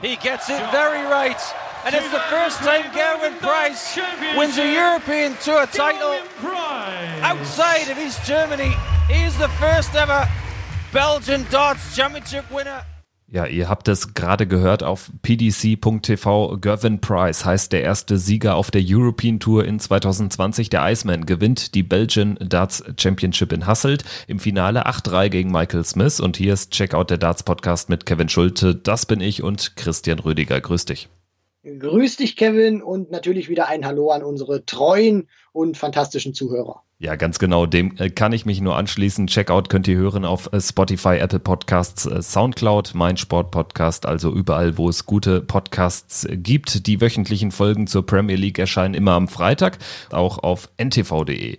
He gets it very right. And it's the first time Gerwin Price wins a European Tour title outside of East Germany. He is the first ever Belgian Darts Championship winner. Ja, ihr habt es gerade gehört auf pdc.tv. Gervin Price heißt der erste Sieger auf der European Tour in 2020. Der Iceman gewinnt die Belgian Darts Championship in Hasselt im Finale 8-3 gegen Michael Smith. Und hier ist Checkout der Darts Podcast mit Kevin Schulte. Das bin ich und Christian Rüdiger. Grüß dich. Grüß dich, Kevin, und natürlich wieder ein Hallo an unsere treuen und fantastischen Zuhörer. Ja, ganz genau. Dem äh, kann ich mich nur anschließen. Checkout könnt ihr hören auf äh, Spotify, Apple Podcasts, äh, Soundcloud, mein Sportpodcast, also überall, wo es gute Podcasts gibt. Die wöchentlichen Folgen zur Premier League erscheinen immer am Freitag, auch auf ntv.de.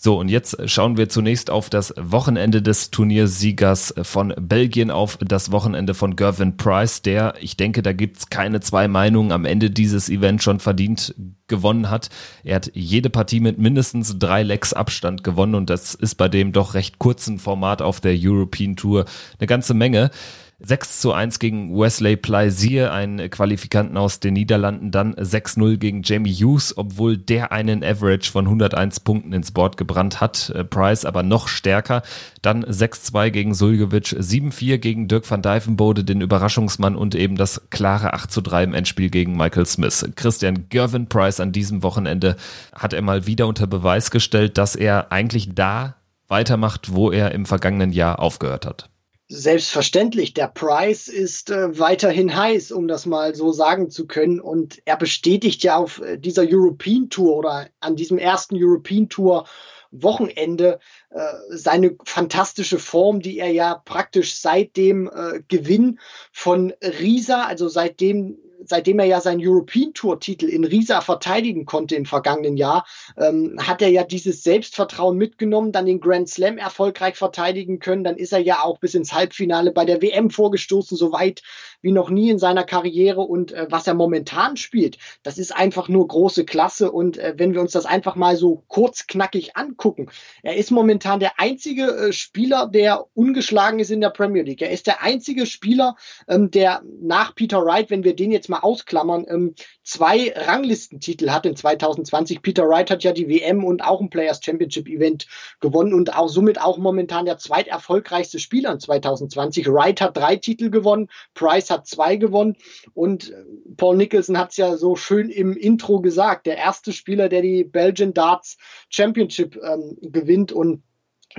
So, und jetzt schauen wir zunächst auf das Wochenende des Turniersiegers von Belgien, auf das Wochenende von Gervin Price, der, ich denke, da gibt's keine zwei Meinungen, am Ende dieses Event schon verdient gewonnen hat. Er hat jede Partie mit mindestens drei Lecks Abstand gewonnen und das ist bei dem doch recht kurzen Format auf der European Tour eine ganze Menge. 6 zu 1 gegen Wesley Plaisir, einen Qualifikanten aus den Niederlanden, dann 6-0 gegen Jamie Hughes, obwohl der einen Average von 101 Punkten ins Board gebrannt hat. Äh, Price aber noch stärker. Dann 6-2 gegen Suljovic, 7-4 gegen Dirk van Dijvenbode, den Überraschungsmann und eben das klare 8 zu 3 im Endspiel gegen Michael Smith. Christian Gervin Price an diesem Wochenende hat er mal wieder unter Beweis gestellt, dass er eigentlich da weitermacht, wo er im vergangenen Jahr aufgehört hat. Selbstverständlich, der Price ist äh, weiterhin heiß, um das mal so sagen zu können. Und er bestätigt ja auf äh, dieser European Tour oder an diesem ersten European Tour Wochenende äh, seine fantastische Form, die er ja praktisch seit dem äh, Gewinn von Risa, also seitdem seitdem er ja seinen European Tour Titel in Riesa verteidigen konnte im vergangenen Jahr, ähm, hat er ja dieses Selbstvertrauen mitgenommen, dann den Grand Slam erfolgreich verteidigen können. Dann ist er ja auch bis ins Halbfinale bei der WM vorgestoßen, so weit wie noch nie in seiner Karriere. Und äh, was er momentan spielt, das ist einfach nur große Klasse. Und äh, wenn wir uns das einfach mal so kurz knackig angucken, er ist momentan der einzige äh, Spieler, der ungeschlagen ist in der Premier League. Er ist der einzige Spieler, ähm, der nach Peter Wright, wenn wir den jetzt mal ausklammern, ähm, zwei Ranglistentitel hat in 2020. Peter Wright hat ja die WM und auch ein Players Championship Event gewonnen und auch somit auch momentan der zweiterfolgreichste Spieler in 2020. Wright hat drei Titel gewonnen, Price hat zwei gewonnen. Und äh, Paul Nicholson hat es ja so schön im Intro gesagt, der erste Spieler, der die Belgian Darts Championship ähm, gewinnt. Und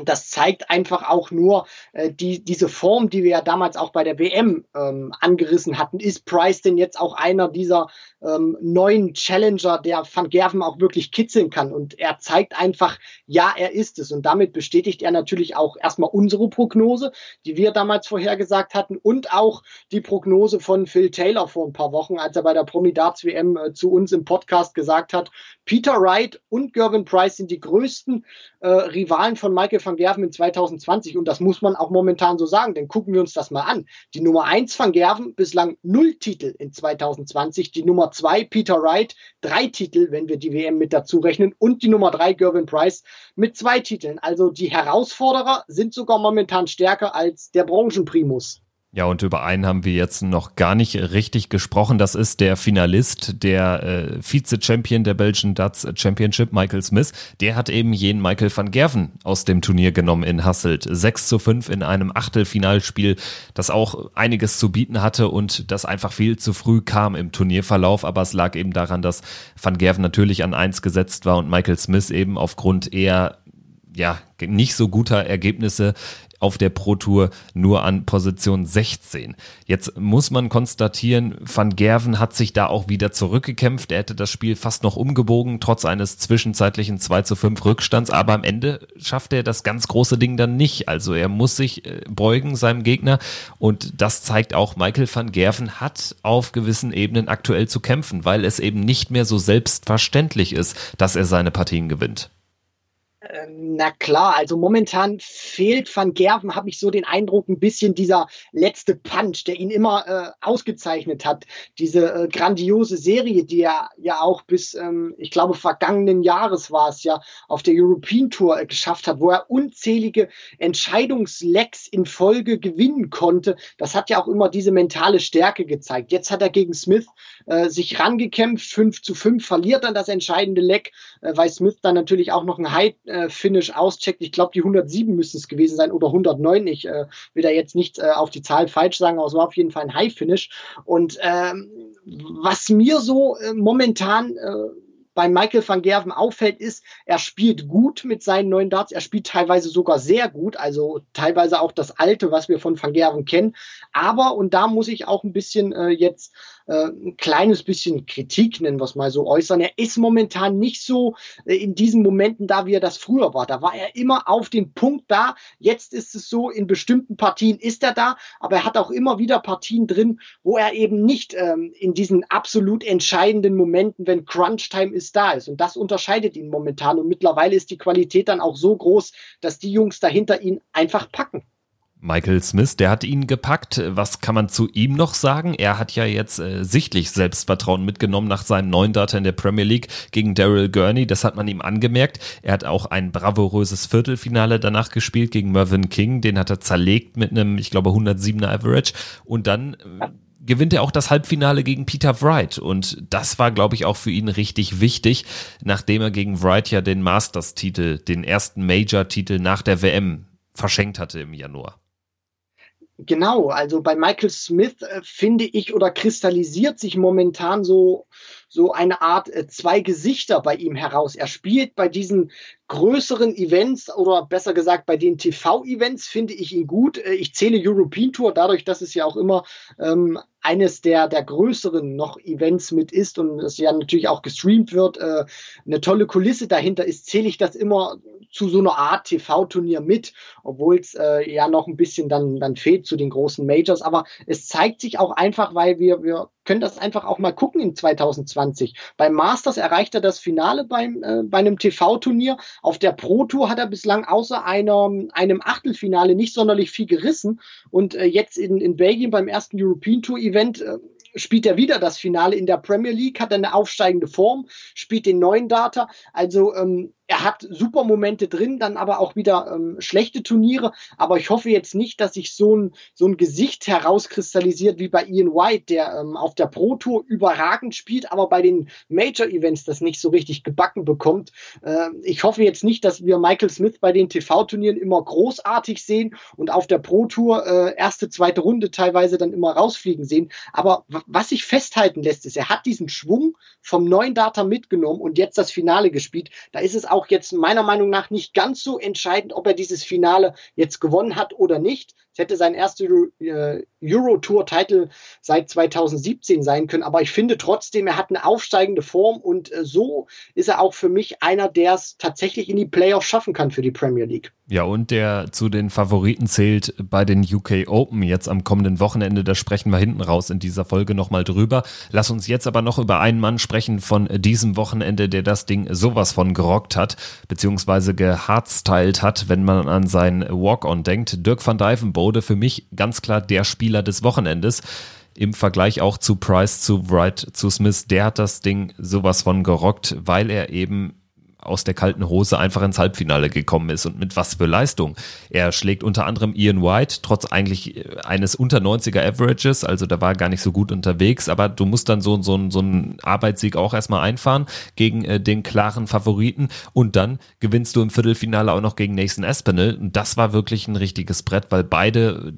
das zeigt einfach auch nur äh, die, diese Form, die wir ja damals auch bei der WM ähm, angerissen hatten. Ist Price denn jetzt auch einer dieser ähm, neuen Challenger, der Van Gerven auch wirklich kitzeln kann? Und er zeigt einfach, ja, er ist es. Und damit bestätigt er natürlich auch erstmal unsere Prognose, die wir damals vorhergesagt hatten und auch die Prognose von Phil Taylor vor ein paar Wochen, als er bei der Promidarts WM äh, zu uns im Podcast gesagt hat, Peter Wright und Gervin Price sind die größten äh, Rivalen von Michael van Gerven in 2020 und das muss man auch momentan so sagen, denn gucken wir uns das mal an. Die Nummer eins van Gerven bislang null Titel in 2020, die Nummer zwei Peter Wright drei Titel, wenn wir die WM mit dazu rechnen und die Nummer drei Gervin Price mit zwei Titeln. Also die Herausforderer sind sogar momentan stärker als der Branchenprimus. Ja, und über einen haben wir jetzt noch gar nicht richtig gesprochen. Das ist der Finalist, der äh, Vize-Champion der Belgian Darts Championship, Michael Smith. Der hat eben jenen Michael van Gerven aus dem Turnier genommen in Hasselt. 6 zu 5 in einem Achtelfinalspiel, das auch einiges zu bieten hatte und das einfach viel zu früh kam im Turnierverlauf. Aber es lag eben daran, dass van Gerven natürlich an eins gesetzt war und Michael Smith eben aufgrund eher ja, nicht so guter Ergebnisse auf der Pro Tour nur an Position 16. Jetzt muss man konstatieren, Van Gerven hat sich da auch wieder zurückgekämpft. Er hätte das Spiel fast noch umgebogen, trotz eines zwischenzeitlichen 2 zu 5 Rückstands. Aber am Ende schafft er das ganz große Ding dann nicht. Also er muss sich äh, beugen seinem Gegner. Und das zeigt auch, Michael van Gerven hat auf gewissen Ebenen aktuell zu kämpfen, weil es eben nicht mehr so selbstverständlich ist, dass er seine Partien gewinnt. Ähm, na klar, also momentan fehlt Van Gerven, habe ich so den Eindruck, ein bisschen dieser letzte Punch, der ihn immer äh, ausgezeichnet hat. Diese äh, grandiose Serie, die er ja auch bis, ähm, ich glaube, vergangenen Jahres war es ja, auf der European Tour äh, geschafft hat, wo er unzählige Entscheidungslecks in Folge gewinnen konnte. Das hat ja auch immer diese mentale Stärke gezeigt. Jetzt hat er gegen Smith äh, sich rangekämpft, 5 zu 5, verliert dann das entscheidende Leck, äh, weil Smith dann natürlich auch noch ein High äh, Finish auscheckt. Ich glaube, die 107 müsste es gewesen sein oder 109. Ich äh, will da jetzt nicht äh, auf die Zahl falsch sagen, aber es war auf jeden Fall ein High Finish. Und ähm, was mir so äh, momentan äh, bei Michael van Gerven auffällt, ist, er spielt gut mit seinen neuen Darts. Er spielt teilweise sogar sehr gut, also teilweise auch das alte, was wir von van Gerven kennen. Aber, und da muss ich auch ein bisschen äh, jetzt ein kleines bisschen Kritik, nennen wir es mal so, äußern. Er ist momentan nicht so äh, in diesen Momenten da, wie er das früher war. Da war er immer auf den Punkt da. Jetzt ist es so, in bestimmten Partien ist er da, aber er hat auch immer wieder Partien drin, wo er eben nicht ähm, in diesen absolut entscheidenden Momenten, wenn Crunch-Time ist, da ist. Und das unterscheidet ihn momentan. Und mittlerweile ist die Qualität dann auch so groß, dass die Jungs dahinter ihn einfach packen. Michael Smith, der hat ihn gepackt. Was kann man zu ihm noch sagen? Er hat ja jetzt äh, sichtlich Selbstvertrauen mitgenommen nach seinem neuen Data in der Premier League gegen Daryl Gurney. Das hat man ihm angemerkt. Er hat auch ein bravouröses Viertelfinale danach gespielt gegen Mervyn King. Den hat er zerlegt mit einem, ich glaube, 107er Average. Und dann äh, gewinnt er auch das Halbfinale gegen Peter Wright. Und das war, glaube ich, auch für ihn richtig wichtig, nachdem er gegen Wright ja den Masters-Titel, den ersten Major-Titel nach der WM verschenkt hatte im Januar. Genau, also bei Michael Smith äh, finde ich oder kristallisiert sich momentan so so eine Art äh, zwei Gesichter bei ihm heraus. Er spielt bei diesen größeren Events oder besser gesagt bei den TV-Events finde ich ihn gut. Äh, ich zähle European Tour dadurch, dass es ja auch immer ähm, eines der, der größeren noch Events mit ist und es ja natürlich auch gestreamt wird, äh, eine tolle Kulisse dahinter ist, zähle ich das immer zu so einer Art TV-Turnier mit, obwohl es äh, ja noch ein bisschen dann, dann fehlt zu den großen Majors. Aber es zeigt sich auch einfach, weil wir, wir können das einfach auch mal gucken in 2020. Beim Masters erreicht er das Finale beim, äh, bei einem TV-Turnier. Auf der Pro Tour hat er bislang außer einer, einem Achtelfinale nicht sonderlich viel gerissen. Und äh, jetzt in, in Belgien beim ersten European Tour Event äh, spielt er wieder das Finale in der Premier League, hat eine aufsteigende Form, spielt den neuen Data. Also ähm, er hat super Momente drin, dann aber auch wieder ähm, schlechte Turniere. Aber ich hoffe jetzt nicht, dass sich so ein, so ein Gesicht herauskristallisiert wie bei Ian White, der ähm, auf der Pro Tour überragend spielt, aber bei den Major Events das nicht so richtig gebacken bekommt. Äh, ich hoffe jetzt nicht, dass wir Michael Smith bei den TV-Turnieren immer großartig sehen und auf der Pro Tour äh, erste, zweite Runde teilweise dann immer rausfliegen sehen. Aber was sich festhalten lässt, ist, er hat diesen Schwung vom neuen Data mitgenommen und jetzt das Finale gespielt. Da ist es auch auch jetzt meiner Meinung nach nicht ganz so entscheidend, ob er dieses Finale jetzt gewonnen hat oder nicht. Hätte sein erster äh, Euro-Tour-Titel seit 2017 sein können, aber ich finde trotzdem, er hat eine aufsteigende Form und äh, so ist er auch für mich einer, der es tatsächlich in die Playoffs schaffen kann für die Premier League. Ja, und der zu den Favoriten zählt bei den UK Open jetzt am kommenden Wochenende. Da sprechen wir hinten raus in dieser Folge nochmal drüber. Lass uns jetzt aber noch über einen Mann sprechen von diesem Wochenende, der das Ding sowas von gerockt hat, beziehungsweise gehardstylt hat, wenn man an sein Walk-On denkt. Dirk van Dijvenbode für mich ganz klar der Spieler des Wochenendes. Im Vergleich auch zu Price, zu Wright, zu Smith, der hat das Ding sowas von gerockt, weil er eben aus der kalten Hose einfach ins Halbfinale gekommen ist und mit was für Leistung. Er schlägt unter anderem Ian White, trotz eigentlich äh, eines unter 90er Averages, also da war er gar nicht so gut unterwegs, aber du musst dann so, so, so einen Arbeitssieg auch erstmal einfahren gegen äh, den klaren Favoriten und dann gewinnst du im Viertelfinale auch noch gegen Nathan Aspinall und das war wirklich ein richtiges Brett, weil beide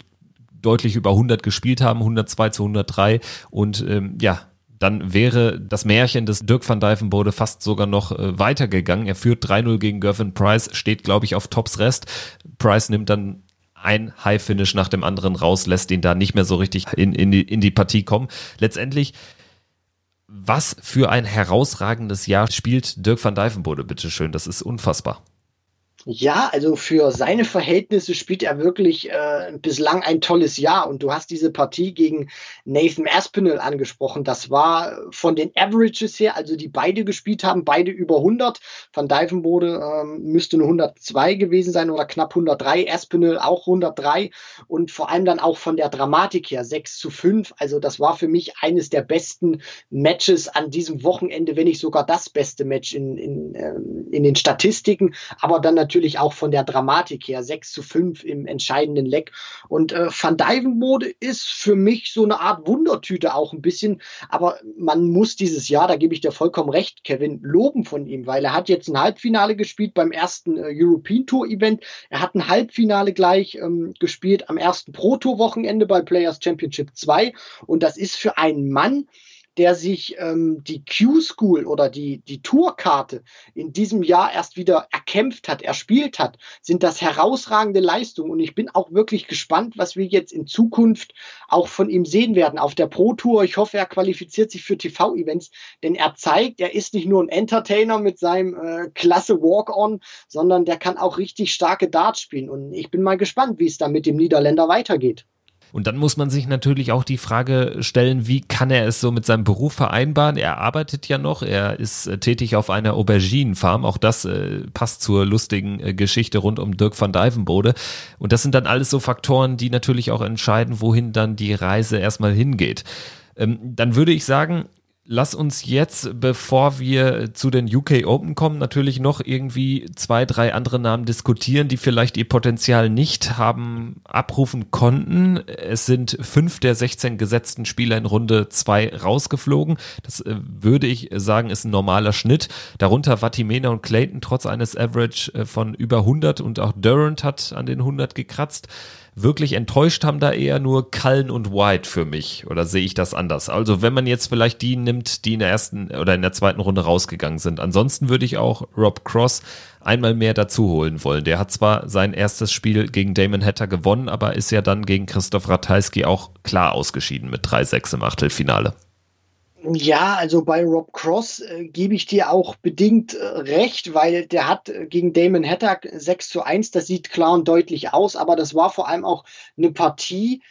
deutlich über 100 gespielt haben, 102 zu 103 und ähm, ja, dann wäre das Märchen des Dirk van Dijvenbode fast sogar noch äh, weitergegangen. Er führt 3-0 gegen Gervin Price, steht, glaube ich, auf Tops Rest. Price nimmt dann ein High-Finish nach dem anderen raus, lässt ihn da nicht mehr so richtig in, in, die, in die Partie kommen. Letztendlich, was für ein herausragendes Jahr spielt Dirk van Dijvenbode, bitteschön. Das ist unfassbar. Ja, also für seine Verhältnisse spielt er wirklich äh, bislang ein tolles Jahr. Und du hast diese Partie gegen Nathan Aspinall angesprochen. Das war von den Averages her, also die beide gespielt haben, beide über 100. Van Dijvenbode ähm, müsste nur 102 gewesen sein oder knapp 103. Aspinall auch 103. Und vor allem dann auch von der Dramatik her 6 zu 5. Also das war für mich eines der besten Matches an diesem Wochenende, wenn nicht sogar das beste Match in, in, ähm, in den Statistiken. Aber dann natürlich natürlich auch von der Dramatik her 6 zu 5 im entscheidenden Leck. Und äh, Van Dijvenbode ist für mich so eine Art Wundertüte auch ein bisschen. Aber man muss dieses Jahr, da gebe ich dir vollkommen recht, Kevin, loben von ihm, weil er hat jetzt ein Halbfinale gespielt beim ersten äh, European Tour Event. Er hat ein Halbfinale gleich ähm, gespielt am ersten Pro Tour Wochenende bei Players Championship 2. Und das ist für einen Mann, der sich ähm, die Q-School oder die, die Tourkarte in diesem Jahr erst wieder erkämpft hat, erspielt hat, sind das herausragende Leistungen. Und ich bin auch wirklich gespannt, was wir jetzt in Zukunft auch von ihm sehen werden auf der Pro Tour. Ich hoffe, er qualifiziert sich für TV-Events, denn er zeigt, er ist nicht nur ein Entertainer mit seinem äh, klasse Walk-On, sondern der kann auch richtig starke Darts spielen. Und ich bin mal gespannt, wie es da mit dem Niederländer weitergeht. Und dann muss man sich natürlich auch die Frage stellen, wie kann er es so mit seinem Beruf vereinbaren? Er arbeitet ja noch, er ist äh, tätig auf einer Auberginenfarm. Auch das äh, passt zur lustigen äh, Geschichte rund um Dirk van Dijvenbode. Und das sind dann alles so Faktoren, die natürlich auch entscheiden, wohin dann die Reise erstmal hingeht. Ähm, dann würde ich sagen, Lass uns jetzt, bevor wir zu den UK Open kommen, natürlich noch irgendwie zwei, drei andere Namen diskutieren, die vielleicht ihr Potenzial nicht haben abrufen konnten. Es sind fünf der 16 gesetzten Spieler in Runde zwei rausgeflogen. Das äh, würde ich sagen, ist ein normaler Schnitt. Darunter Vatimena und Clayton trotz eines Average äh, von über 100 und auch Durant hat an den 100 gekratzt wirklich enttäuscht haben da eher nur Cullen und White für mich. Oder sehe ich das anders? Also wenn man jetzt vielleicht die nimmt, die in der ersten oder in der zweiten Runde rausgegangen sind. Ansonsten würde ich auch Rob Cross einmal mehr dazu holen wollen. Der hat zwar sein erstes Spiel gegen Damon Hatter gewonnen, aber ist ja dann gegen Christoph Ratajski auch klar ausgeschieden mit 3-6 im Achtelfinale. Ja, also bei Rob Cross äh, gebe ich dir auch bedingt äh, recht, weil der hat äh, gegen Damon Hatter 6 zu 1, das sieht klar und deutlich aus, aber das war vor allem auch eine Partie,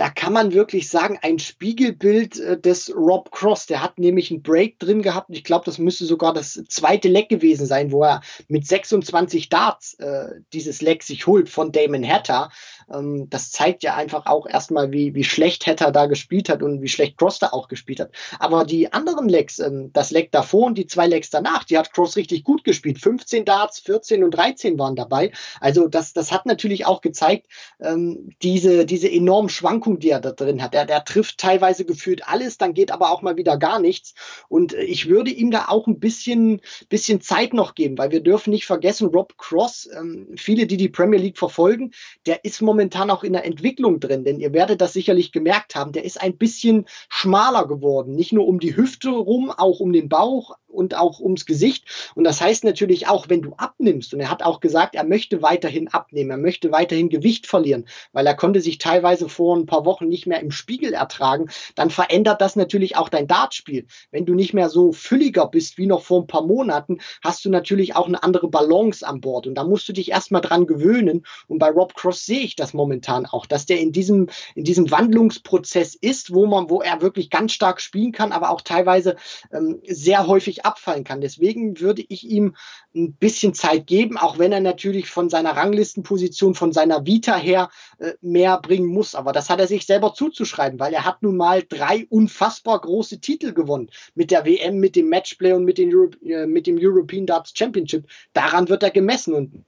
da kann man wirklich sagen, ein Spiegelbild äh, des Rob Cross. Der hat nämlich einen Break drin gehabt. Ich glaube, das müsste sogar das zweite Leck gewesen sein, wo er mit 26 Darts äh, dieses Leck sich holt von Damon Hatter. Ähm, das zeigt ja einfach auch erstmal, wie, wie schlecht Hatter da gespielt hat und wie schlecht Cross da auch gespielt hat. Aber die anderen Lecks, ähm, das Leck davor und die zwei Lecks danach, die hat Cross richtig gut gespielt. 15 Darts, 14 und 13 waren dabei. Also das, das hat natürlich auch gezeigt, ähm, diese, diese enormen Schwankungen die er da drin hat. Der, der trifft teilweise gefühlt alles, dann geht aber auch mal wieder gar nichts. Und äh, ich würde ihm da auch ein bisschen, bisschen Zeit noch geben, weil wir dürfen nicht vergessen, Rob Cross, ähm, viele, die die Premier League verfolgen, der ist momentan auch in der Entwicklung drin, denn ihr werdet das sicherlich gemerkt haben, der ist ein bisschen schmaler geworden, nicht nur um die Hüfte rum, auch um den Bauch, und auch ums Gesicht. Und das heißt natürlich auch, wenn du abnimmst, und er hat auch gesagt, er möchte weiterhin abnehmen, er möchte weiterhin Gewicht verlieren, weil er konnte sich teilweise vor ein paar Wochen nicht mehr im Spiegel ertragen, dann verändert das natürlich auch dein Dartspiel. Wenn du nicht mehr so fülliger bist wie noch vor ein paar Monaten, hast du natürlich auch eine andere Balance an Bord. Und da musst du dich erstmal dran gewöhnen. Und bei Rob Cross sehe ich das momentan auch, dass der in diesem, in diesem Wandlungsprozess ist, wo man, wo er wirklich ganz stark spielen kann, aber auch teilweise ähm, sehr häufig abfallen kann. Deswegen würde ich ihm ein bisschen Zeit geben, auch wenn er natürlich von seiner Ranglistenposition, von seiner Vita her äh, mehr bringen muss. Aber das hat er sich selber zuzuschreiben, weil er hat nun mal drei unfassbar große Titel gewonnen mit der WM, mit dem Matchplay und mit, den Euro äh, mit dem European Darts Championship. Daran wird er gemessen und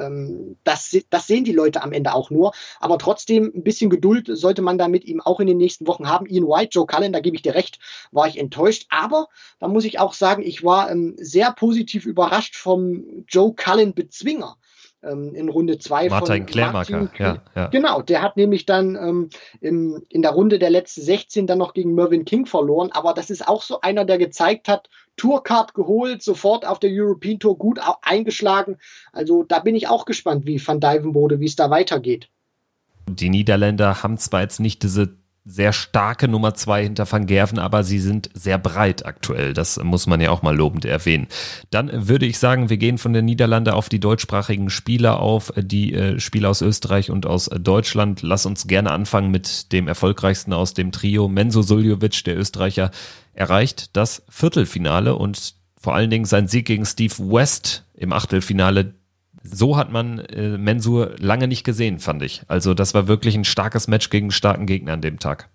ähm, das, das sehen die Leute am Ende auch nur. Aber trotzdem, ein bisschen Geduld sollte man da mit ihm auch in den nächsten Wochen haben. Ian White, Joe Cullen, da gebe ich dir recht, war ich enttäuscht. Aber da muss ich auch sagen, ich war ähm, sehr positiv überrascht vom Joe Cullen Bezwinger ähm, in Runde 2 Martin Klärmarker, ja, ja. Genau, der hat nämlich dann ähm, im, in der Runde der letzten 16 dann noch gegen Mervyn King verloren, aber das ist auch so einer, der gezeigt hat, Tourcard geholt, sofort auf der European Tour gut eingeschlagen. Also da bin ich auch gespannt, wie Van Dijvenbode, wie es da weitergeht. Die Niederländer haben zwar jetzt nicht diese sehr starke Nummer zwei hinter Van Gerven, aber sie sind sehr breit aktuell. Das muss man ja auch mal lobend erwähnen. Dann würde ich sagen, wir gehen von der Niederlande auf die deutschsprachigen Spieler auf, die äh, Spieler aus Österreich und aus Deutschland. Lass uns gerne anfangen mit dem erfolgreichsten aus dem Trio. Menzo Suljovic, der Österreicher, erreicht das Viertelfinale und vor allen Dingen sein Sieg gegen Steve West im Achtelfinale so hat man äh, Mensur lange nicht gesehen, fand ich. Also das war wirklich ein starkes Match gegen starken Gegner an dem Tag.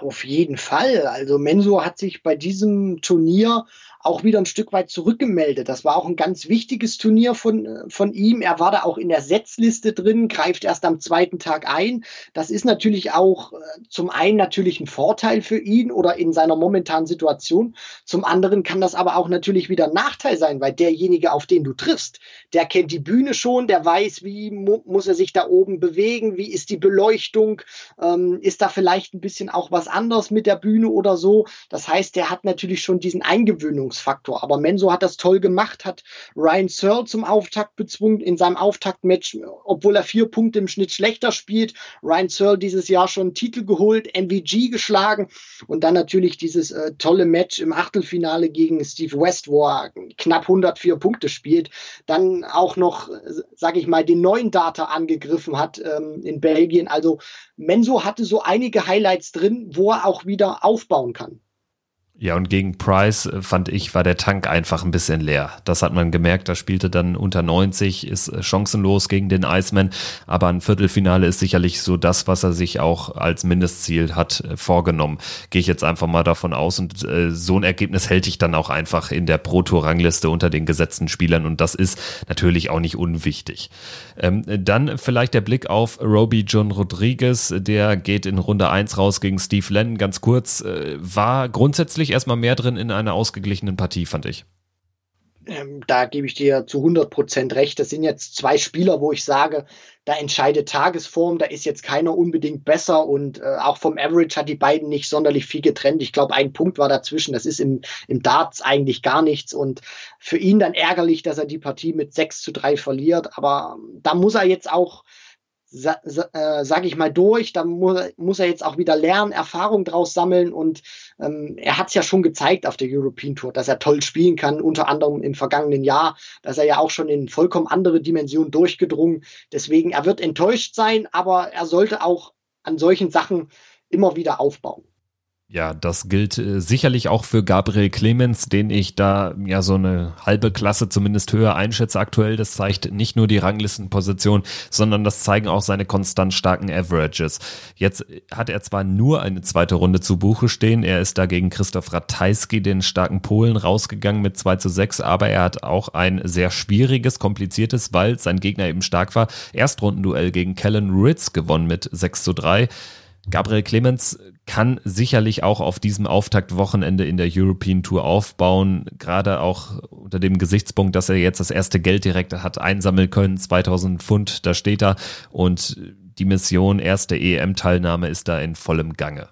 Auf jeden Fall. Also Mensur hat sich bei diesem Turnier auch wieder ein Stück weit zurückgemeldet. Das war auch ein ganz wichtiges Turnier von, von ihm. Er war da auch in der Setzliste drin, greift erst am zweiten Tag ein. Das ist natürlich auch äh, zum einen natürlich ein Vorteil für ihn oder in seiner momentanen Situation. Zum anderen kann das aber auch natürlich wieder ein Nachteil sein, weil derjenige, auf den du triffst, der kennt die Bühne schon, der weiß, wie mu muss er sich da oben bewegen, wie ist die Beleuchtung, ähm, ist da vielleicht ein bisschen auch was anderes mit der Bühne oder so. Das heißt, der hat natürlich schon diesen Eingewöhnungs Überraschungsfaktor. Aber Menso hat das toll gemacht, hat Ryan Searle zum Auftakt bezwungen in seinem Auftaktmatch, obwohl er vier Punkte im Schnitt schlechter spielt. Ryan Searle dieses Jahr schon einen Titel geholt, MVG geschlagen und dann natürlich dieses äh, tolle Match im Achtelfinale gegen Steve West, wo er knapp 104 Punkte spielt. Dann auch noch, äh, sage ich mal, den neuen Data angegriffen hat ähm, in Belgien. Also Menso hatte so einige Highlights drin, wo er auch wieder aufbauen kann. Ja, und gegen Price äh, fand ich, war der Tank einfach ein bisschen leer. Das hat man gemerkt. Da spielte dann unter 90, ist äh, chancenlos gegen den Iceman. Aber ein Viertelfinale ist sicherlich so das, was er sich auch als Mindestziel hat äh, vorgenommen. Gehe ich jetzt einfach mal davon aus. Und äh, so ein Ergebnis hält ich dann auch einfach in der Pro-Tour-Rangliste unter den gesetzten Spielern. Und das ist natürlich auch nicht unwichtig. Ähm, dann vielleicht der Blick auf Roby John Rodriguez. Der geht in Runde 1 raus gegen Steve Lennon. Ganz kurz, äh, war grundsätzlich erstmal mehr drin in einer ausgeglichenen Partie, fand ich. Ähm, da gebe ich dir zu 100 Prozent recht. Das sind jetzt zwei Spieler, wo ich sage, da entscheidet Tagesform, da ist jetzt keiner unbedingt besser und äh, auch vom Average hat die beiden nicht sonderlich viel getrennt. Ich glaube, ein Punkt war dazwischen. Das ist im, im Darts eigentlich gar nichts und für ihn dann ärgerlich, dass er die Partie mit 6 zu 3 verliert. Aber da muss er jetzt auch sa, äh, sage ich mal, durch. Da muss, muss er jetzt auch wieder lernen, Erfahrung draus sammeln und ähm, er hat es ja schon gezeigt auf der European Tour, dass er toll spielen kann, unter anderem im vergangenen Jahr, dass er ja auch schon in vollkommen andere Dimensionen durchgedrungen. Deswegen, er wird enttäuscht sein, aber er sollte auch an solchen Sachen immer wieder aufbauen. Ja, das gilt äh, sicherlich auch für Gabriel Clemens, den ich da ja so eine halbe Klasse zumindest höher einschätze aktuell. Das zeigt nicht nur die Ranglistenposition, sondern das zeigen auch seine konstant starken Averages. Jetzt hat er zwar nur eine zweite Runde zu Buche stehen, er ist da gegen Christoph Ratajski, den starken Polen, rausgegangen mit 2 zu 6, aber er hat auch ein sehr schwieriges, kompliziertes, weil sein Gegner eben stark war, Erstrundenduell gegen Kellen Ritz gewonnen mit 6 zu 3. Gabriel Clemens kann sicherlich auch auf diesem Auftaktwochenende in der European Tour aufbauen, gerade auch unter dem Gesichtspunkt, dass er jetzt das erste Geld direkt hat einsammeln können, 2000 Pfund, da steht er und die Mission erste EM-Teilnahme ist da in vollem Gange.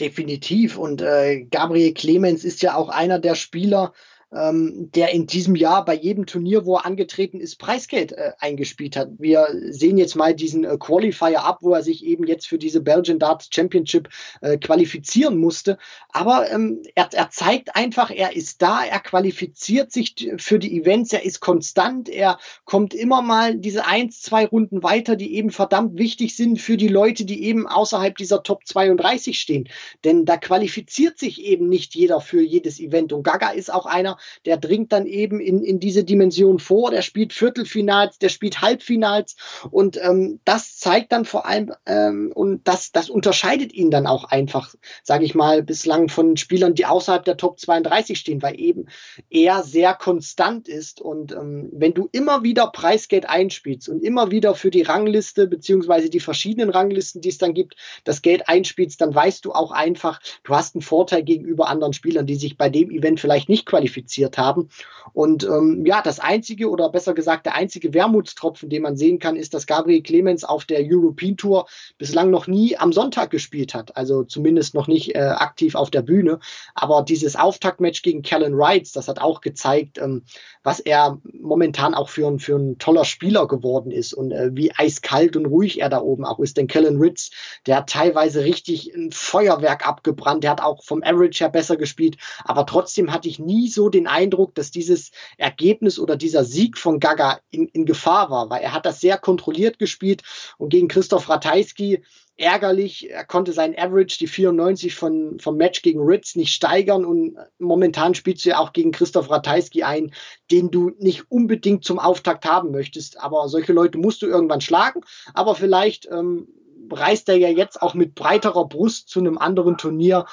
Definitiv und äh, Gabriel Clemens ist ja auch einer der Spieler, ähm, der in diesem Jahr bei jedem Turnier, wo er angetreten ist, Preisgeld äh, eingespielt hat. Wir sehen jetzt mal diesen äh, Qualifier ab, wo er sich eben jetzt für diese Belgian Darts Championship äh, qualifizieren musste. Aber ähm, er, er zeigt einfach, er ist da, er qualifiziert sich für die Events, er ist konstant, er kommt immer mal diese eins, zwei Runden weiter, die eben verdammt wichtig sind für die Leute, die eben außerhalb dieser Top 32 stehen. Denn da qualifiziert sich eben nicht jeder für jedes Event. Und Gaga ist auch einer, der dringt dann eben in, in diese Dimension vor, der spielt Viertelfinals, der spielt Halbfinals. Und ähm, das zeigt dann vor allem ähm, und das, das unterscheidet ihn dann auch einfach, sage ich mal, bislang von Spielern, die außerhalb der Top 32 stehen, weil eben er sehr konstant ist. Und ähm, wenn du immer wieder Preisgeld einspielst und immer wieder für die Rangliste beziehungsweise die verschiedenen Ranglisten, die es dann gibt, das Geld einspielst, dann weißt du auch einfach, du hast einen Vorteil gegenüber anderen Spielern, die sich bei dem Event vielleicht nicht qualifizieren disqualifiziert haben. Und ähm, ja, das einzige oder besser gesagt der einzige Wermutstropfen, den man sehen kann, ist, dass Gabriel Clemens auf der European Tour bislang noch nie am Sonntag gespielt hat. Also zumindest noch nicht äh, aktiv auf der Bühne. Aber dieses Auftaktmatch gegen Callan Wrights, das hat auch gezeigt, ähm, was er momentan auch für, ein für ein toller Spieler geworden ist und äh, wie eiskalt und ruhig er da oben auch ist. Denn Callan Ritz, der hat teilweise richtig ein Feuerwerk abgebrannt. Der hat auch vom Average her besser gespielt. Aber trotzdem hatte ich nie so den Eindruck, dass dieses Ergebnis oder dieser Sieg von Gaga in, in Gefahr war, weil er hat das sehr kontrolliert gespielt und gegen Christoph Ratajski ärgerlich. Er konnte sein Average, die 94 von, vom Match gegen Ritz, nicht steigern und momentan spielst du ja auch gegen Christoph Ratajski ein, den du nicht unbedingt zum Auftakt haben möchtest. Aber solche Leute musst du irgendwann schlagen. Aber vielleicht ähm, reist er ja jetzt auch mit breiterer Brust zu einem anderen Turnier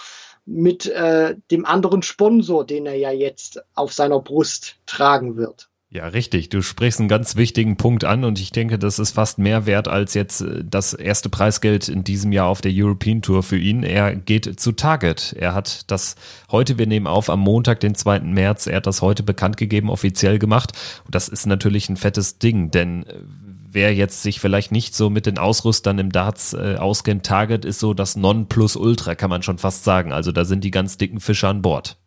mit äh, dem anderen Sponsor, den er ja jetzt auf seiner Brust tragen wird. Ja, richtig. Du sprichst einen ganz wichtigen Punkt an und ich denke, das ist fast mehr wert als jetzt äh, das erste Preisgeld in diesem Jahr auf der European Tour für ihn. Er geht zu Target. Er hat das heute, wir nehmen auf, am Montag, den 2. März, er hat das heute bekannt gegeben, offiziell gemacht. Und das ist natürlich ein fettes Ding, denn äh, wer jetzt sich vielleicht nicht so mit den Ausrüstern im Darts äh, auskennt, Target ist so das Non-Plus-Ultra, kann man schon fast sagen. Also da sind die ganz dicken Fische an Bord.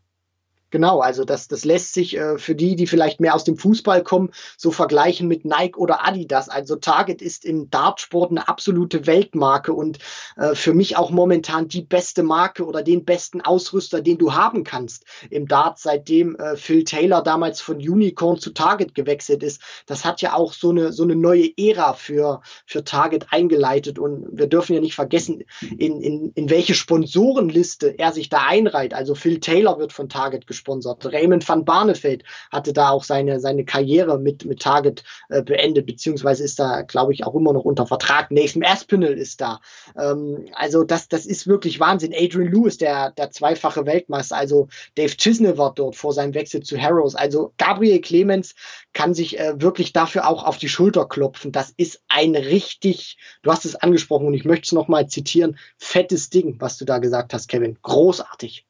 Genau, also das, das lässt sich äh, für die, die vielleicht mehr aus dem Fußball kommen, so vergleichen mit Nike oder Adidas. Also Target ist im Dartsport eine absolute Weltmarke und äh, für mich auch momentan die beste Marke oder den besten Ausrüster, den du haben kannst im Dart, seitdem äh, Phil Taylor damals von Unicorn zu Target gewechselt ist. Das hat ja auch so eine, so eine neue Ära für, für Target eingeleitet und wir dürfen ja nicht vergessen, in, in, in welche Sponsorenliste er sich da einreiht. Also Phil Taylor wird von Target gespielt gesponsert. Raymond van Barneveld hatte da auch seine, seine Karriere mit, mit Target äh, beendet, beziehungsweise ist da, glaube ich, auch immer noch unter Vertrag. Nathan Aspinall ist da. Ähm, also das, das ist wirklich Wahnsinn. Adrian Lewis, der, der zweifache Weltmeister, also Dave Chisnell war dort vor seinem Wechsel zu Harrows. Also Gabriel Clemens kann sich äh, wirklich dafür auch auf die Schulter klopfen. Das ist ein richtig, du hast es angesprochen und ich möchte es nochmal zitieren, fettes Ding, was du da gesagt hast, Kevin. Großartig.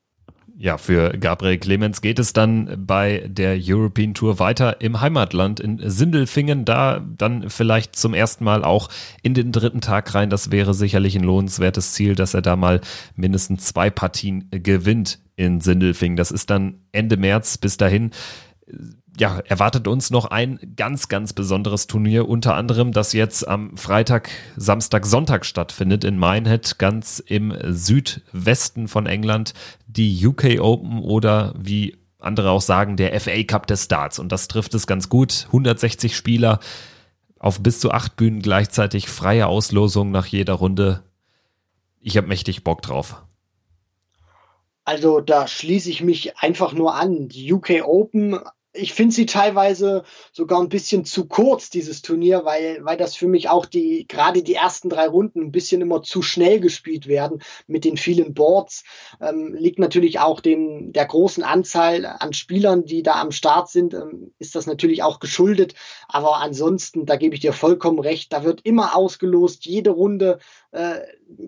Ja, für Gabriel Clemens geht es dann bei der European Tour weiter im Heimatland in Sindelfingen, da dann vielleicht zum ersten Mal auch in den dritten Tag rein. Das wäre sicherlich ein lohnenswertes Ziel, dass er da mal mindestens zwei Partien gewinnt in Sindelfingen. Das ist dann Ende März. Bis dahin ja, erwartet uns noch ein ganz, ganz besonderes Turnier, unter anderem, das jetzt am Freitag, Samstag, Sonntag stattfindet in Minehead, ganz im Südwesten von England, die UK Open oder wie andere auch sagen, der FA Cup des Starts. Und das trifft es ganz gut. 160 Spieler auf bis zu acht Bühnen gleichzeitig, freie Auslosung nach jeder Runde. Ich habe mächtig Bock drauf. Also da schließe ich mich einfach nur an. Die UK Open ich finde sie teilweise sogar ein bisschen zu kurz, dieses Turnier, weil, weil das für mich auch die, gerade die ersten drei Runden ein bisschen immer zu schnell gespielt werden mit den vielen Boards. Ähm, liegt natürlich auch dem, der großen Anzahl an Spielern, die da am Start sind, ähm, ist das natürlich auch geschuldet. Aber ansonsten, da gebe ich dir vollkommen recht, da wird immer ausgelost, jede Runde äh,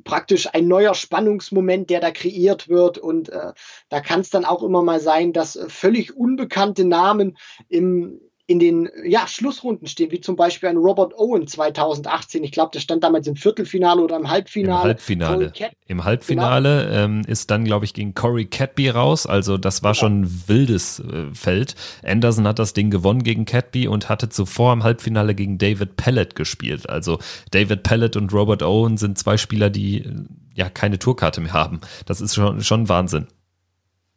praktisch ein neuer Spannungsmoment, der da kreiert wird. Und äh, da kann es dann auch immer mal sein, dass äh, völlig unbekannte Namen im, in den ja, Schlussrunden stehen, wie zum Beispiel ein Robert Owen 2018. Ich glaube, der stand damals im Viertelfinale oder im Halbfinale. Im Halbfinale. Im Halbfinale genau. ähm, ist dann, glaube ich, gegen Corey Catby raus. Also das war genau. schon ein wildes äh, Feld. Anderson hat das Ding gewonnen gegen Catby und hatte zuvor im Halbfinale gegen David Pellet gespielt. Also David Pellet und Robert Owen sind zwei Spieler, die äh, ja keine Tourkarte mehr haben. Das ist schon, schon Wahnsinn.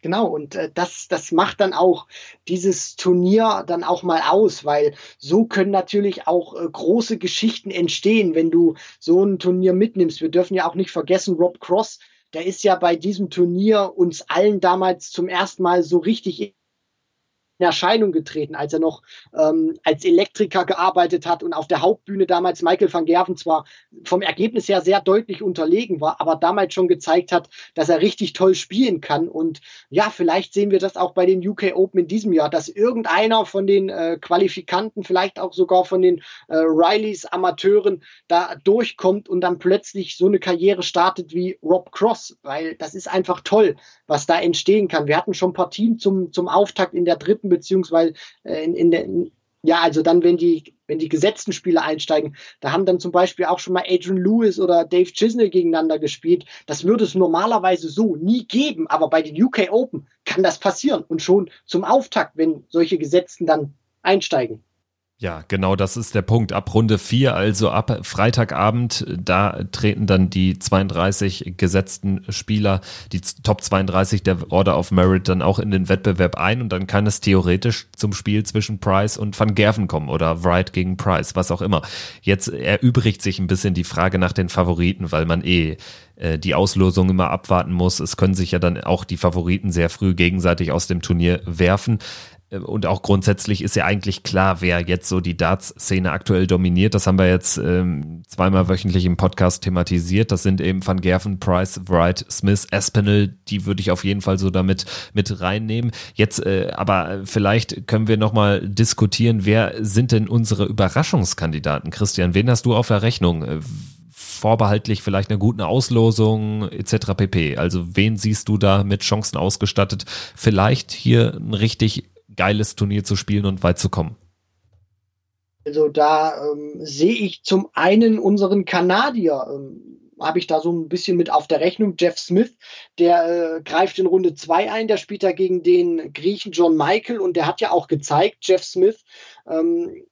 Genau, und äh, das, das macht dann auch dieses Turnier dann auch mal aus, weil so können natürlich auch äh, große Geschichten entstehen, wenn du so ein Turnier mitnimmst. Wir dürfen ja auch nicht vergessen, Rob Cross, der ist ja bei diesem Turnier uns allen damals zum ersten Mal so richtig in Erscheinung getreten, als er noch ähm, als Elektriker gearbeitet hat und auf der Hauptbühne damals Michael van Gerven zwar vom Ergebnis her sehr deutlich unterlegen war, aber damals schon gezeigt hat, dass er richtig toll spielen kann. Und ja, vielleicht sehen wir das auch bei den UK Open in diesem Jahr, dass irgendeiner von den äh, Qualifikanten, vielleicht auch sogar von den äh, Rileys Amateuren da durchkommt und dann plötzlich so eine Karriere startet wie Rob Cross, weil das ist einfach toll, was da entstehen kann. Wir hatten schon Partien zum, zum Auftakt in der dritten beziehungsweise äh, in, in der, ja, also dann, wenn die, wenn die gesetzten Spieler einsteigen, da haben dann zum Beispiel auch schon mal Adrian Lewis oder Dave Chisnell gegeneinander gespielt. Das würde es normalerweise so nie geben, aber bei den UK Open kann das passieren und schon zum Auftakt, wenn solche Gesetzten dann einsteigen. Ja, genau, das ist der Punkt. Ab Runde 4, also ab Freitagabend, da treten dann die 32 gesetzten Spieler, die Top 32 der Order of Merit dann auch in den Wettbewerb ein und dann kann es theoretisch zum Spiel zwischen Price und Van Gerven kommen oder Wright gegen Price, was auch immer. Jetzt erübrigt sich ein bisschen die Frage nach den Favoriten, weil man eh äh, die Auslosung immer abwarten muss. Es können sich ja dann auch die Favoriten sehr früh gegenseitig aus dem Turnier werfen. Äh, und auch grundsätzlich ist ja eigentlich klar, wer jetzt so die Darts-Szene aktuell dominiert. Das haben wir jetzt ähm, zweimal wöchentlich im Podcast thematisiert. Das sind eben Van Gerven, Price, Wright, Smith, Espinel. Die würde ich auf jeden Fall so damit mit reinnehmen. Jetzt äh, aber vielleicht können wir nochmal diskutieren, wer sind denn unsere Überraschungskandidaten? Christian, wen hast du auf der Rechnung? Äh, vorbehaltlich vielleicht einer guten Auslosung etc. pp. Also wen siehst du da mit Chancen ausgestattet, vielleicht hier ein richtig geiles Turnier zu spielen und weit zu kommen? Also da ähm, sehe ich zum einen unseren Kanadier, ähm, habe ich da so ein bisschen mit auf der Rechnung. Jeff Smith, der äh, greift in Runde 2 ein, der spielt da gegen den Griechen John Michael und der hat ja auch gezeigt, Jeff Smith, ähm,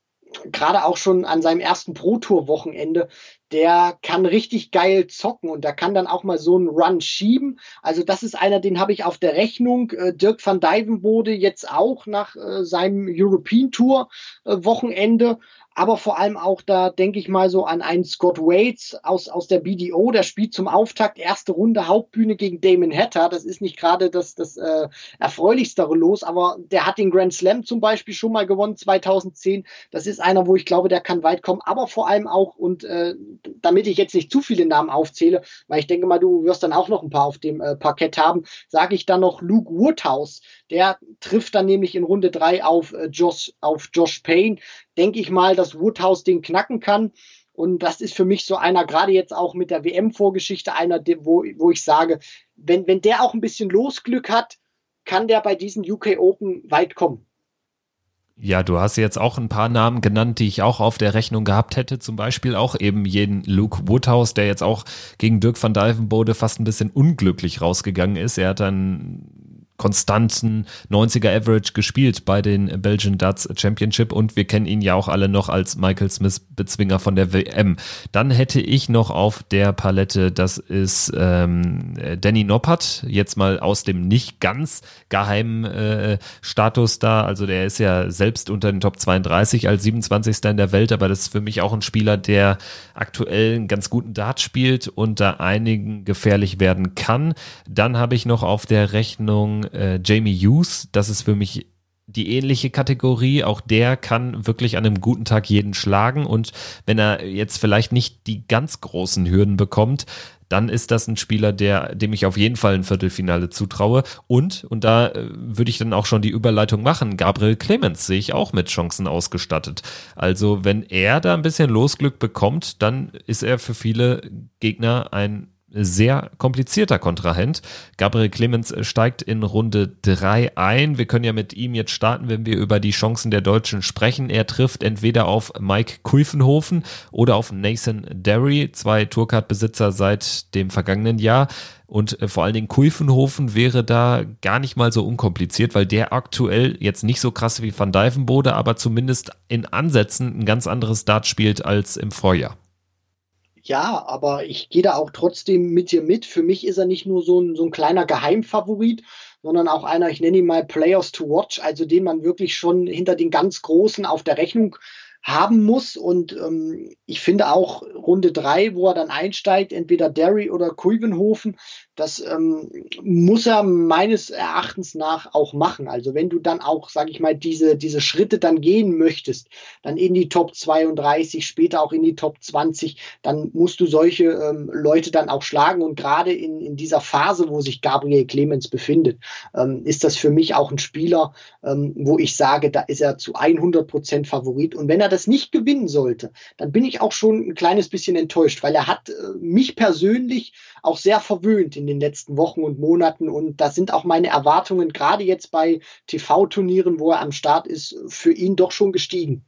gerade auch schon an seinem ersten Pro-Tour-Wochenende, der kann richtig geil zocken und der kann dann auch mal so einen Run schieben. Also das ist einer, den habe ich auf der Rechnung. Äh, Dirk van Dijvenbode jetzt auch nach äh, seinem European Tour äh, Wochenende aber vor allem auch da denke ich mal so an einen Scott Waits aus, aus der BDO, der spielt zum Auftakt erste Runde Hauptbühne gegen Damon Hatter. Das ist nicht gerade das, das äh, erfreulichstere Los, aber der hat den Grand Slam zum Beispiel schon mal gewonnen 2010. Das ist einer, wo ich glaube, der kann weit kommen, aber vor allem auch, und äh, damit ich jetzt nicht zu viele Namen aufzähle, weil ich denke mal, du wirst dann auch noch ein paar auf dem äh, Parkett haben, sage ich dann noch Luke Woodhouse. Der trifft dann nämlich in Runde drei auf, äh, Josh, auf Josh Payne. Denke ich mal, dass Woodhouse den knacken kann. Und das ist für mich so einer, gerade jetzt auch mit der WM-Vorgeschichte, einer, wo, wo ich sage, wenn, wenn der auch ein bisschen Losglück hat, kann der bei diesen UK Open weit kommen. Ja, du hast jetzt auch ein paar Namen genannt, die ich auch auf der Rechnung gehabt hätte. Zum Beispiel auch eben jeden Luke Woodhouse, der jetzt auch gegen Dirk van Dijvenbode fast ein bisschen unglücklich rausgegangen ist. Er hat dann konstanten 90er Average gespielt bei den Belgian Darts Championship und wir kennen ihn ja auch alle noch als Michael Smith Bezwinger von der WM. Dann hätte ich noch auf der Palette, das ist ähm, Danny Noppert, jetzt mal aus dem nicht ganz geheimen äh, Status da, also der ist ja selbst unter den Top 32 als 27. in der Welt, aber das ist für mich auch ein Spieler, der aktuell einen ganz guten Dart spielt und da einigen gefährlich werden kann. Dann habe ich noch auf der Rechnung äh, Jamie Hughes, das ist für mich die ähnliche Kategorie. Auch der kann wirklich an einem guten Tag jeden schlagen. Und wenn er jetzt vielleicht nicht die ganz großen Hürden bekommt, dann ist das ein Spieler, der, dem ich auf jeden Fall ein Viertelfinale zutraue. Und, und da äh, würde ich dann auch schon die Überleitung machen, Gabriel Clemens sehe ich auch mit Chancen ausgestattet. Also wenn er da ein bisschen Losglück bekommt, dann ist er für viele Gegner ein sehr komplizierter Kontrahent. Gabriel Clemens steigt in Runde 3 ein. Wir können ja mit ihm jetzt starten, wenn wir über die Chancen der Deutschen sprechen. Er trifft entweder auf Mike Kuifenhofen oder auf Nathan Derry, zwei Tourcard-Besitzer seit dem vergangenen Jahr. Und äh, vor allen Dingen Kuifenhofen wäre da gar nicht mal so unkompliziert, weil der aktuell jetzt nicht so krass wie Van Dijvenbode, aber zumindest in Ansätzen ein ganz anderes Dart spielt als im Vorjahr. Ja, aber ich gehe da auch trotzdem mit dir mit. Für mich ist er nicht nur so ein, so ein kleiner Geheimfavorit, sondern auch einer, ich nenne ihn mal Players to Watch, also den man wirklich schon hinter den ganz Großen auf der Rechnung haben muss. Und ähm, ich finde auch Runde drei, wo er dann einsteigt, entweder Derry oder Kuivenhofen, Das ähm, muss er meines Erachtens nach auch machen. Also wenn du dann auch, sage ich mal, diese, diese Schritte dann gehen möchtest, dann in die Top 32, später auch in die Top 20, dann musst du solche ähm, Leute dann auch schlagen. Und gerade in, in dieser Phase, wo sich Gabriel Clemens befindet, ähm, ist das für mich auch ein Spieler, ähm, wo ich sage, da ist er zu 100 Prozent Favorit. Und wenn er das nicht gewinnen sollte, dann bin ich auch schon ein kleines bisschen enttäuscht, weil er hat äh, mich persönlich auch sehr verwöhnt in den letzten Wochen und Monaten. Und da sind auch meine Erwartungen, gerade jetzt bei TV-Turnieren, wo er am Start ist, für ihn doch schon gestiegen.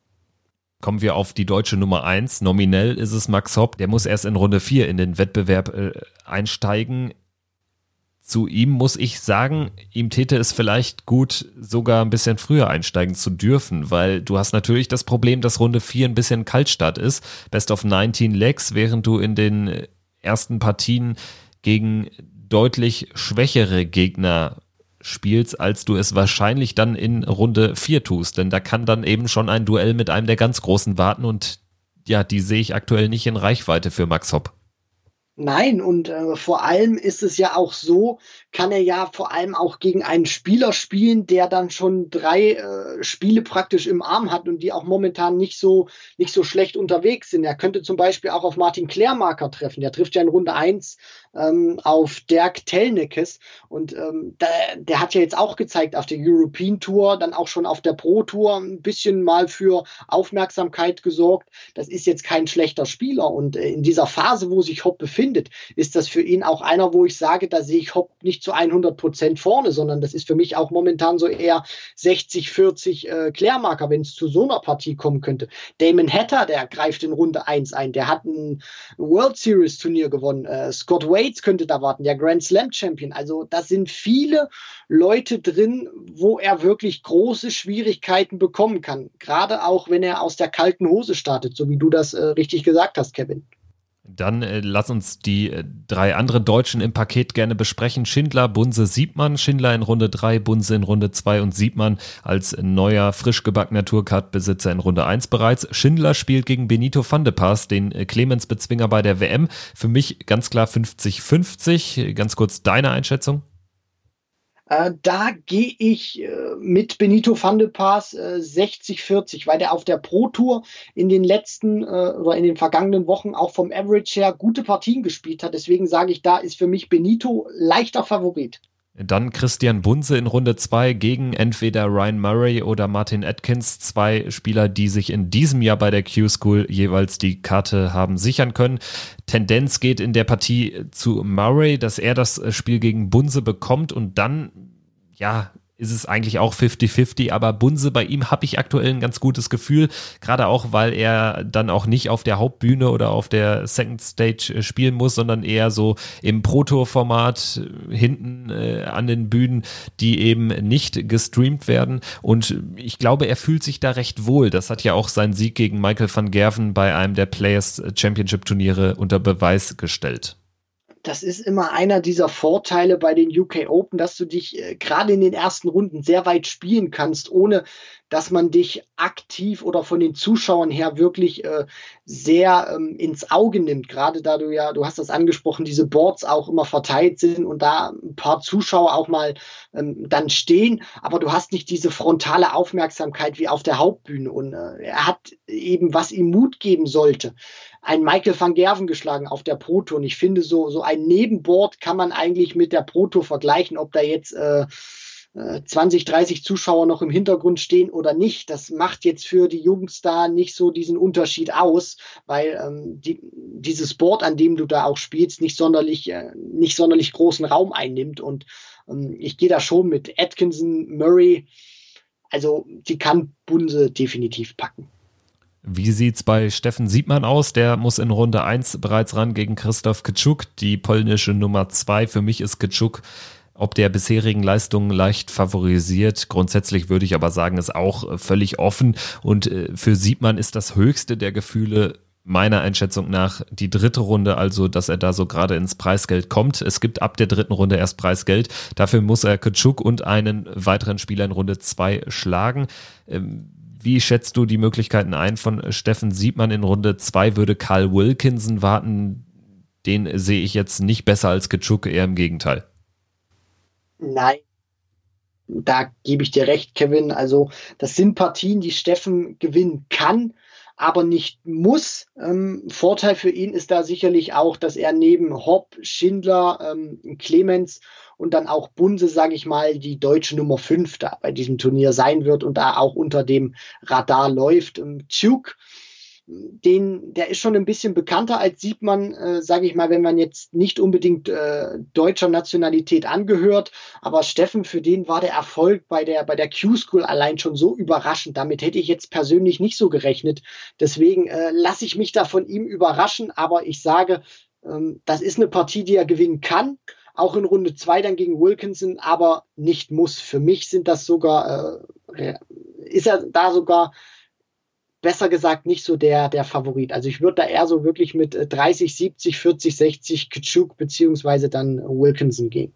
Kommen wir auf die deutsche Nummer eins. Nominell ist es Max Hopp. Der muss erst in Runde vier in den Wettbewerb äh, einsteigen. Zu ihm muss ich sagen, ihm täte es vielleicht gut, sogar ein bisschen früher einsteigen zu dürfen, weil du hast natürlich das Problem, dass Runde 4 ein bisschen Kaltstart ist. Best of 19 Legs, während du in den ersten Partien gegen deutlich schwächere Gegner spielst, als du es wahrscheinlich dann in Runde 4 tust. Denn da kann dann eben schon ein Duell mit einem der ganz Großen warten und ja, die sehe ich aktuell nicht in Reichweite für Max Hopp. Nein, und äh, vor allem ist es ja auch so, kann er ja vor allem auch gegen einen Spieler spielen, der dann schon drei äh, Spiele praktisch im Arm hat und die auch momentan nicht so, nicht so schlecht unterwegs sind. Er könnte zum Beispiel auch auf Martin Klärmarker treffen. Der trifft ja in Runde eins ähm, auf Dirk Telnekes. Und ähm, der, der hat ja jetzt auch gezeigt auf der European Tour, dann auch schon auf der Pro Tour ein bisschen mal für Aufmerksamkeit gesorgt. Das ist jetzt kein schlechter Spieler. Und äh, in dieser Phase, wo sich Hopp befindet, ist das für ihn auch einer, wo ich sage, da sehe ich Hopp nicht zu 100 Prozent vorne, sondern das ist für mich auch momentan so eher 60, 40 äh, Klärmarker, wenn es zu so einer Partie kommen könnte. Damon Hatter, der greift in Runde 1 ein. Der hat ein World Series Turnier gewonnen. Äh, Scott Wade Waits könnte da warten, der Grand Slam Champion. Also da sind viele Leute drin, wo er wirklich große Schwierigkeiten bekommen kann. Gerade auch, wenn er aus der kalten Hose startet, so wie du das äh, richtig gesagt hast, Kevin. Dann äh, lass uns die äh, drei anderen Deutschen im Paket gerne besprechen. Schindler, Bunse, Siebmann. Schindler in Runde 3, Bunse in Runde 2 und Siebmann als neuer, frisch gebackener Tourcard-Besitzer in Runde 1 bereits. Schindler spielt gegen Benito van de Paas, den äh, Clemens-Bezwinger bei der WM. Für mich ganz klar 50-50. Ganz kurz deine Einschätzung. Äh, da gehe ich äh, mit Benito van de Paas äh, 60-40, weil der auf der Pro Tour in den letzten äh, oder in den vergangenen Wochen auch vom Average her gute Partien gespielt hat. Deswegen sage ich, da ist für mich Benito leichter Favorit. Dann Christian Bunse in Runde 2 gegen entweder Ryan Murray oder Martin Atkins, zwei Spieler, die sich in diesem Jahr bei der Q-School jeweils die Karte haben sichern können. Tendenz geht in der Partie zu Murray, dass er das Spiel gegen Bunse bekommt und dann ja, ist es eigentlich auch 50-50, aber Bunse bei ihm habe ich aktuell ein ganz gutes Gefühl, gerade auch, weil er dann auch nicht auf der Hauptbühne oder auf der Second Stage äh, spielen muss, sondern eher so im Pro-Tour-Format äh, hinten äh, an den Bühnen, die eben nicht gestreamt werden und ich glaube, er fühlt sich da recht wohl. Das hat ja auch sein Sieg gegen Michael van Gerven bei einem der Players Championship Turniere unter Beweis gestellt das ist immer einer dieser Vorteile bei den UK Open, dass du dich äh, gerade in den ersten Runden sehr weit spielen kannst, ohne dass man dich aktiv oder von den Zuschauern her wirklich äh, sehr ähm, ins Auge nimmt. Gerade da du ja, du hast das angesprochen, diese Boards auch immer verteilt sind und da ein paar Zuschauer auch mal ähm, dann stehen, aber du hast nicht diese frontale Aufmerksamkeit wie auf der Hauptbühne. Und äh, er hat eben, was ihm Mut geben sollte, ein Michael van Gerven geschlagen auf der Pro Tour. Und ich finde, so, so ein Nebenboard kann man eigentlich mit der Pro Tour vergleichen, ob da jetzt äh, 20, äh, 30 Zuschauer noch im Hintergrund stehen oder nicht. Das macht jetzt für die Jungs da nicht so diesen Unterschied aus, weil ähm, die, dieses Board, an dem du da auch spielst, nicht sonderlich, äh, nicht sonderlich großen Raum einnimmt. Und ähm, ich gehe da schon mit Atkinson, Murray. Also die kann Bunse definitiv packen. Wie sieht's bei Steffen Siebmann aus? Der muss in Runde 1 bereits ran gegen Christoph Kitschuk, die polnische Nummer 2. Für mich ist Kitschuk ob der bisherigen Leistungen leicht favorisiert. Grundsätzlich würde ich aber sagen, ist auch völlig offen. Und äh, für Siebmann ist das höchste der Gefühle meiner Einschätzung nach die dritte Runde, also dass er da so gerade ins Preisgeld kommt. Es gibt ab der dritten Runde erst Preisgeld. Dafür muss er Kitschuk und einen weiteren Spieler in Runde 2 schlagen. Wie schätzt du die Möglichkeiten ein von Steffen Siebmann in Runde 2? Würde Karl Wilkinson warten? den sehe ich jetzt nicht besser als Kitschuk, eher im Gegenteil. Nein, da gebe ich dir recht, Kevin. Also das sind Partien, die Steffen gewinnen kann, aber nicht muss. Ähm, Vorteil für ihn ist da sicherlich auch, dass er neben Hopp, Schindler, ähm, Clemens und dann auch Bunse, sage ich mal, die deutsche Nummer 5 da bei diesem Turnier sein wird und da auch unter dem Radar läuft. Ähm, Duke den, der ist schon ein bisschen bekannter als sieht man, äh, sage ich mal, wenn man jetzt nicht unbedingt äh, deutscher Nationalität angehört. Aber Steffen, für den war der Erfolg bei der, bei der Q-School allein schon so überraschend. Damit hätte ich jetzt persönlich nicht so gerechnet. Deswegen äh, lasse ich mich da von ihm überraschen. Aber ich sage, ähm, das ist eine Partie, die er gewinnen kann. Auch in Runde zwei dann gegen Wilkinson, aber nicht muss. Für mich sind das sogar, äh, ist er da sogar besser gesagt nicht so der, der Favorit. Also ich würde da eher so wirklich mit 30, 70, 40, 60 Kitschuk beziehungsweise dann Wilkinson gehen.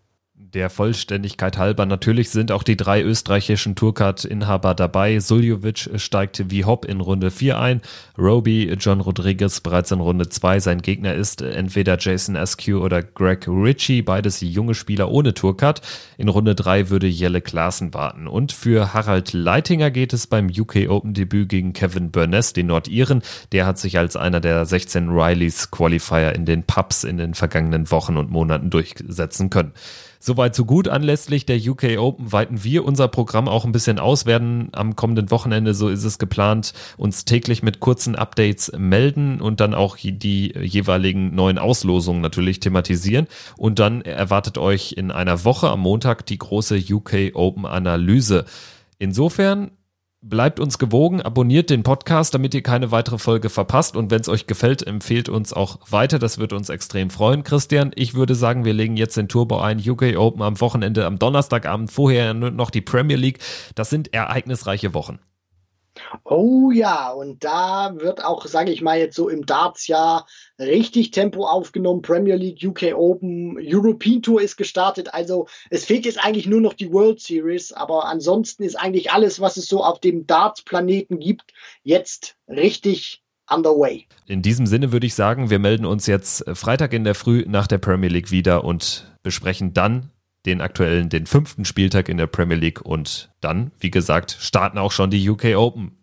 Der Vollständigkeit halber, natürlich sind auch die drei österreichischen Tourcard-Inhaber dabei. Suljovic steigt wie Hopp in Runde 4 ein. Roby, John Rodriguez bereits in Runde 2. Sein Gegner ist entweder Jason Askew oder Greg Ritchie, beides junge Spieler ohne Tourcard. In Runde 3 würde Jelle Klaassen warten. Und für Harald Leitinger geht es beim UK Open Debüt gegen Kevin Burness, den Nordiren. Der hat sich als einer der 16 Rileys Qualifier in den Pubs in den vergangenen Wochen und Monaten durchsetzen können. Soweit so gut. Anlässlich der UK Open weiten wir unser Programm auch ein bisschen aus, werden am kommenden Wochenende, so ist es geplant, uns täglich mit kurzen Updates melden und dann auch die jeweiligen neuen Auslosungen natürlich thematisieren. Und dann erwartet euch in einer Woche am Montag die große UK Open Analyse. Insofern Bleibt uns gewogen, abonniert den Podcast, damit ihr keine weitere Folge verpasst. Und wenn es euch gefällt, empfehlt uns auch weiter. Das würde uns extrem freuen. Christian, ich würde sagen, wir legen jetzt den Turbo ein. UK Open am Wochenende, am Donnerstagabend, vorher noch die Premier League. Das sind ereignisreiche Wochen. Oh ja, und da wird auch, sage ich mal, jetzt so im Darts-Jahr richtig Tempo aufgenommen. Premier League, UK Open, European Tour ist gestartet. Also es fehlt jetzt eigentlich nur noch die World Series, aber ansonsten ist eigentlich alles, was es so auf dem Darts-Planeten gibt, jetzt richtig underway. In diesem Sinne würde ich sagen, wir melden uns jetzt Freitag in der Früh nach der Premier League wieder und besprechen dann den aktuellen, den fünften Spieltag in der Premier League und dann, wie gesagt, starten auch schon die UK Open.